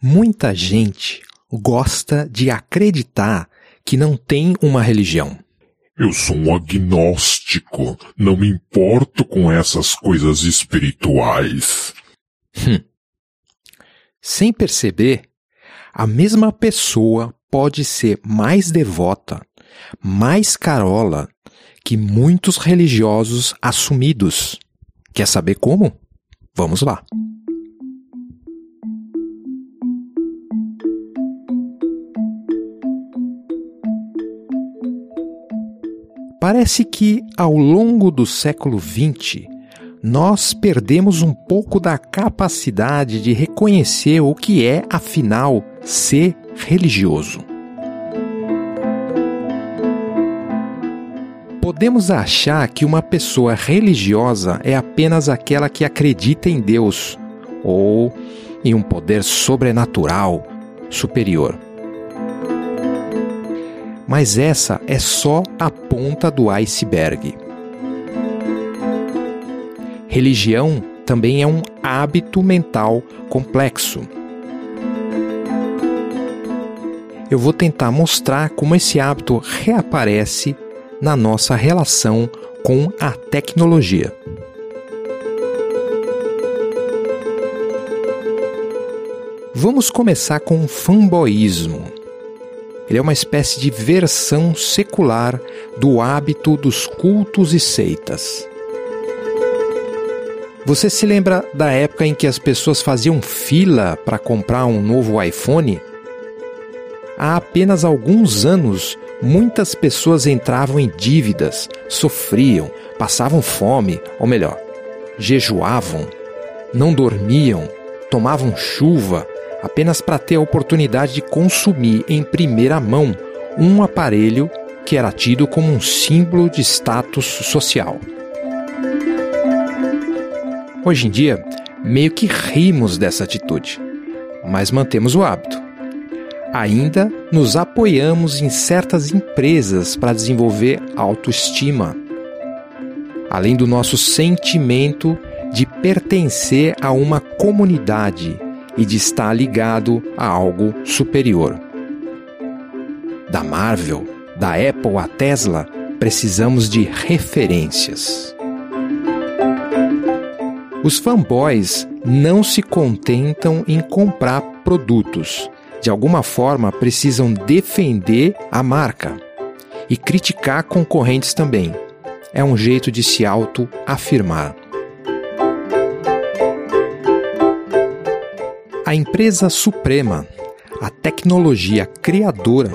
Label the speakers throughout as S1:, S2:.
S1: Muita gente gosta de acreditar que não tem uma religião.
S2: Eu sou um agnóstico, não me importo com essas coisas espirituais.
S1: Hum. Sem perceber, a mesma pessoa pode ser mais devota, mais carola que muitos religiosos assumidos. Quer saber como? Vamos lá. Parece que ao longo do século XX, nós perdemos um pouco da capacidade de reconhecer o que é, afinal, ser religioso. Podemos achar que uma pessoa religiosa é apenas aquela que acredita em Deus ou em um poder sobrenatural superior. Mas essa é só a ponta do iceberg. Religião também é um hábito mental complexo. Eu vou tentar mostrar como esse hábito reaparece na nossa relação com a tecnologia. Vamos começar com o fanboísmo. Ele é uma espécie de versão secular do hábito dos cultos e seitas. Você se lembra da época em que as pessoas faziam fila para comprar um novo iPhone? Há apenas alguns anos, muitas pessoas entravam em dívidas, sofriam, passavam fome, ou melhor, jejuavam, não dormiam, tomavam chuva, apenas para ter a oportunidade de consumir em primeira mão um aparelho que era tido como um símbolo de status social. Hoje em dia, meio que rimos dessa atitude, mas mantemos o hábito. Ainda nos apoiamos em certas empresas para desenvolver autoestima, além do nosso sentimento de pertencer a uma comunidade e de estar ligado a algo superior. Da Marvel, da Apple à Tesla, precisamos de referências. Os fanboys não se contentam em comprar produtos. De alguma forma, precisam defender a marca e criticar concorrentes também. É um jeito de se auto-afirmar. A empresa suprema, a tecnologia criadora,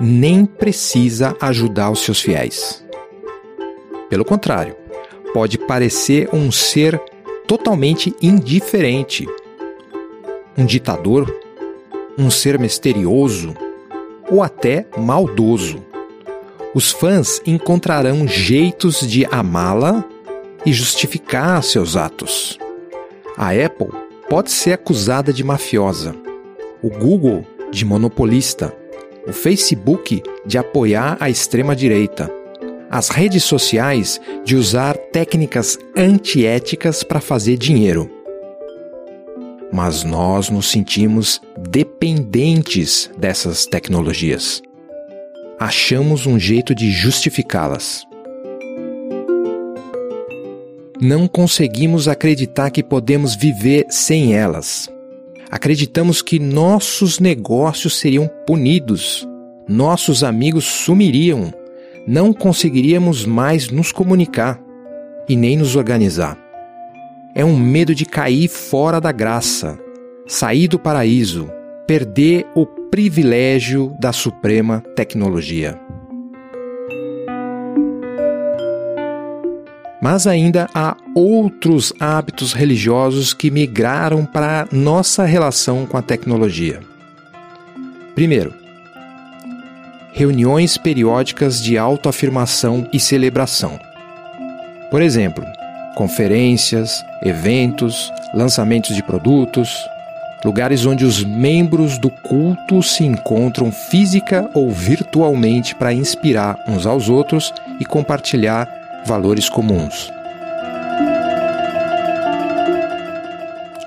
S1: nem precisa ajudar os seus fiéis. Pelo contrário, pode parecer um ser totalmente indiferente, um ditador, um ser misterioso ou até maldoso. Os fãs encontrarão jeitos de amá-la e justificar seus atos. A Apple pode ser acusada de mafiosa, o Google de monopolista, o Facebook de apoiar a extrema-direita, as redes sociais de usar técnicas antiéticas para fazer dinheiro. Mas nós nos sentimos dependentes dessas tecnologias. Achamos um jeito de justificá-las não conseguimos acreditar que podemos viver sem elas. Acreditamos que nossos negócios seriam punidos, nossos amigos sumiriam, não conseguiríamos mais nos comunicar e nem nos organizar. É um medo de cair fora da graça, sair do paraíso, perder o privilégio da suprema tecnologia. Mas ainda há outros hábitos religiosos que migraram para nossa relação com a tecnologia. Primeiro, reuniões periódicas de autoafirmação e celebração. Por exemplo, conferências, eventos, lançamentos de produtos, lugares onde os membros do culto se encontram física ou virtualmente para inspirar uns aos outros e compartilhar valores comuns.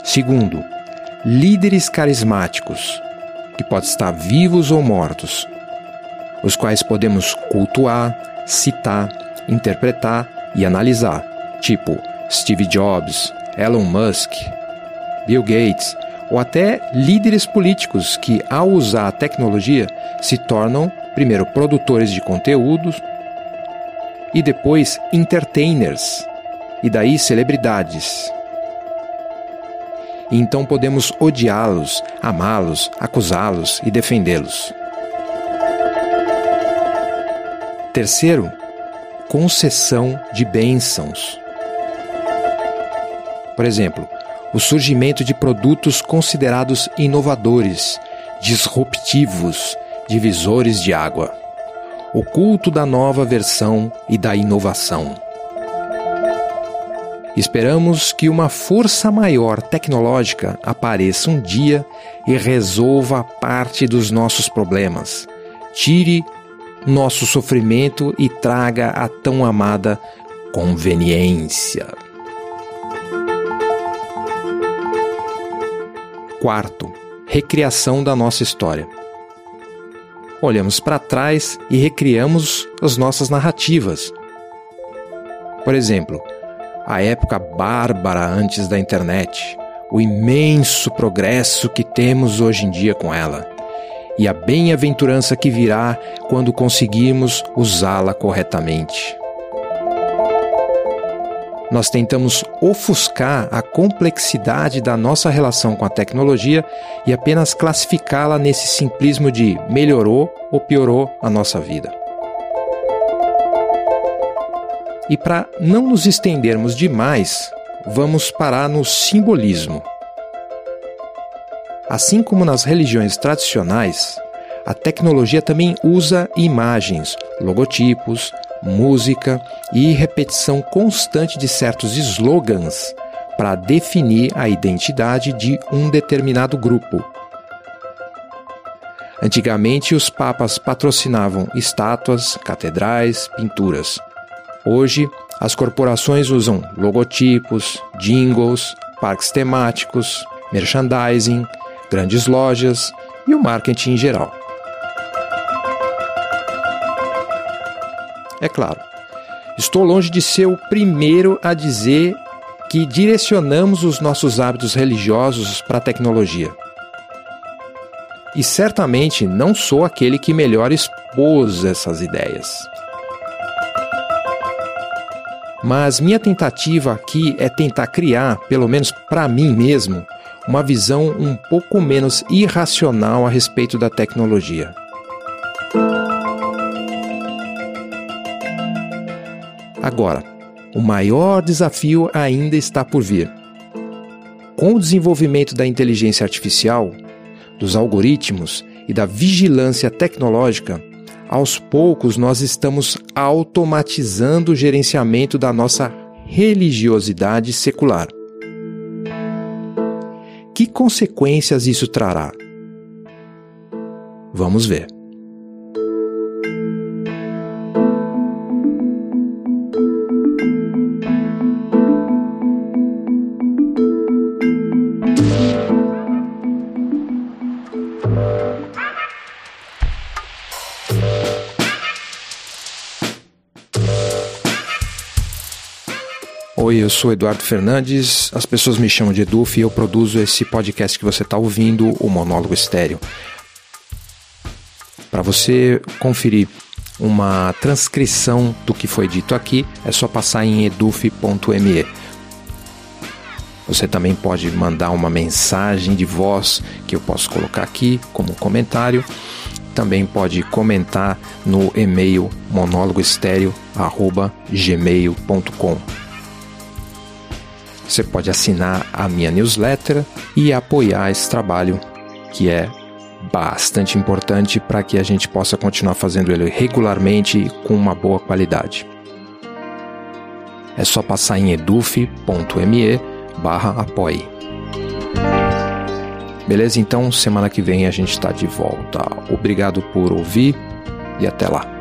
S1: Segundo, líderes carismáticos, que podem estar vivos ou mortos, os quais podemos cultuar, citar, interpretar e analisar, tipo Steve Jobs, Elon Musk, Bill Gates, ou até líderes políticos que, ao usar a tecnologia, se tornam, primeiro, produtores de conteúdos e depois entertainers, e daí celebridades. Então podemos odiá-los, amá-los, acusá-los e defendê-los. Terceiro, concessão de bênçãos. Por exemplo, o surgimento de produtos considerados inovadores, disruptivos, divisores de água. O culto da nova versão e da inovação. Esperamos que uma força maior tecnológica apareça um dia e resolva parte dos nossos problemas, tire nosso sofrimento e traga a tão amada conveniência. Quarto, recriação da nossa história. Olhamos para trás e recriamos as nossas narrativas. Por exemplo, a época bárbara antes da internet, o imenso progresso que temos hoje em dia com ela e a bem-aventurança que virá quando conseguirmos usá-la corretamente nós tentamos ofuscar a complexidade da nossa relação com a tecnologia e apenas classificá-la nesse simplismo de melhorou ou piorou a nossa vida. E para não nos estendermos demais, vamos parar no simbolismo. Assim como nas religiões tradicionais, a tecnologia também usa imagens, logotipos, música e repetição constante de certos slogans para definir a identidade de um determinado grupo. Antigamente, os papas patrocinavam estátuas, catedrais, pinturas. Hoje, as corporações usam logotipos, jingles, parques temáticos, merchandising, grandes lojas e o marketing em geral. É claro, estou longe de ser o primeiro a dizer que direcionamos os nossos hábitos religiosos para a tecnologia. E certamente não sou aquele que melhor expôs essas ideias. Mas minha tentativa aqui é tentar criar, pelo menos para mim mesmo, uma visão um pouco menos irracional a respeito da tecnologia. Agora, o maior desafio ainda está por vir. Com o desenvolvimento da inteligência artificial, dos algoritmos e da vigilância tecnológica, aos poucos nós estamos automatizando o gerenciamento da nossa religiosidade secular. Que consequências isso trará? Vamos ver. Oi, eu sou Eduardo Fernandes, as pessoas me chamam de Eduf e eu produzo esse podcast que você está ouvindo, o Monólogo Estéreo. Para você conferir uma transcrição do que foi dito aqui, é só passar em eduf.me. Você também pode mandar uma mensagem de voz que eu posso colocar aqui como comentário. Também pode comentar no e-mail monólogoestéreo.gmail.com. Você pode assinar a minha newsletter e apoiar esse trabalho, que é bastante importante para que a gente possa continuar fazendo ele regularmente e com uma boa qualidade. É só passar em eduf.me barra apoie. Beleza? Então, semana que vem a gente está de volta. Obrigado por ouvir e até lá.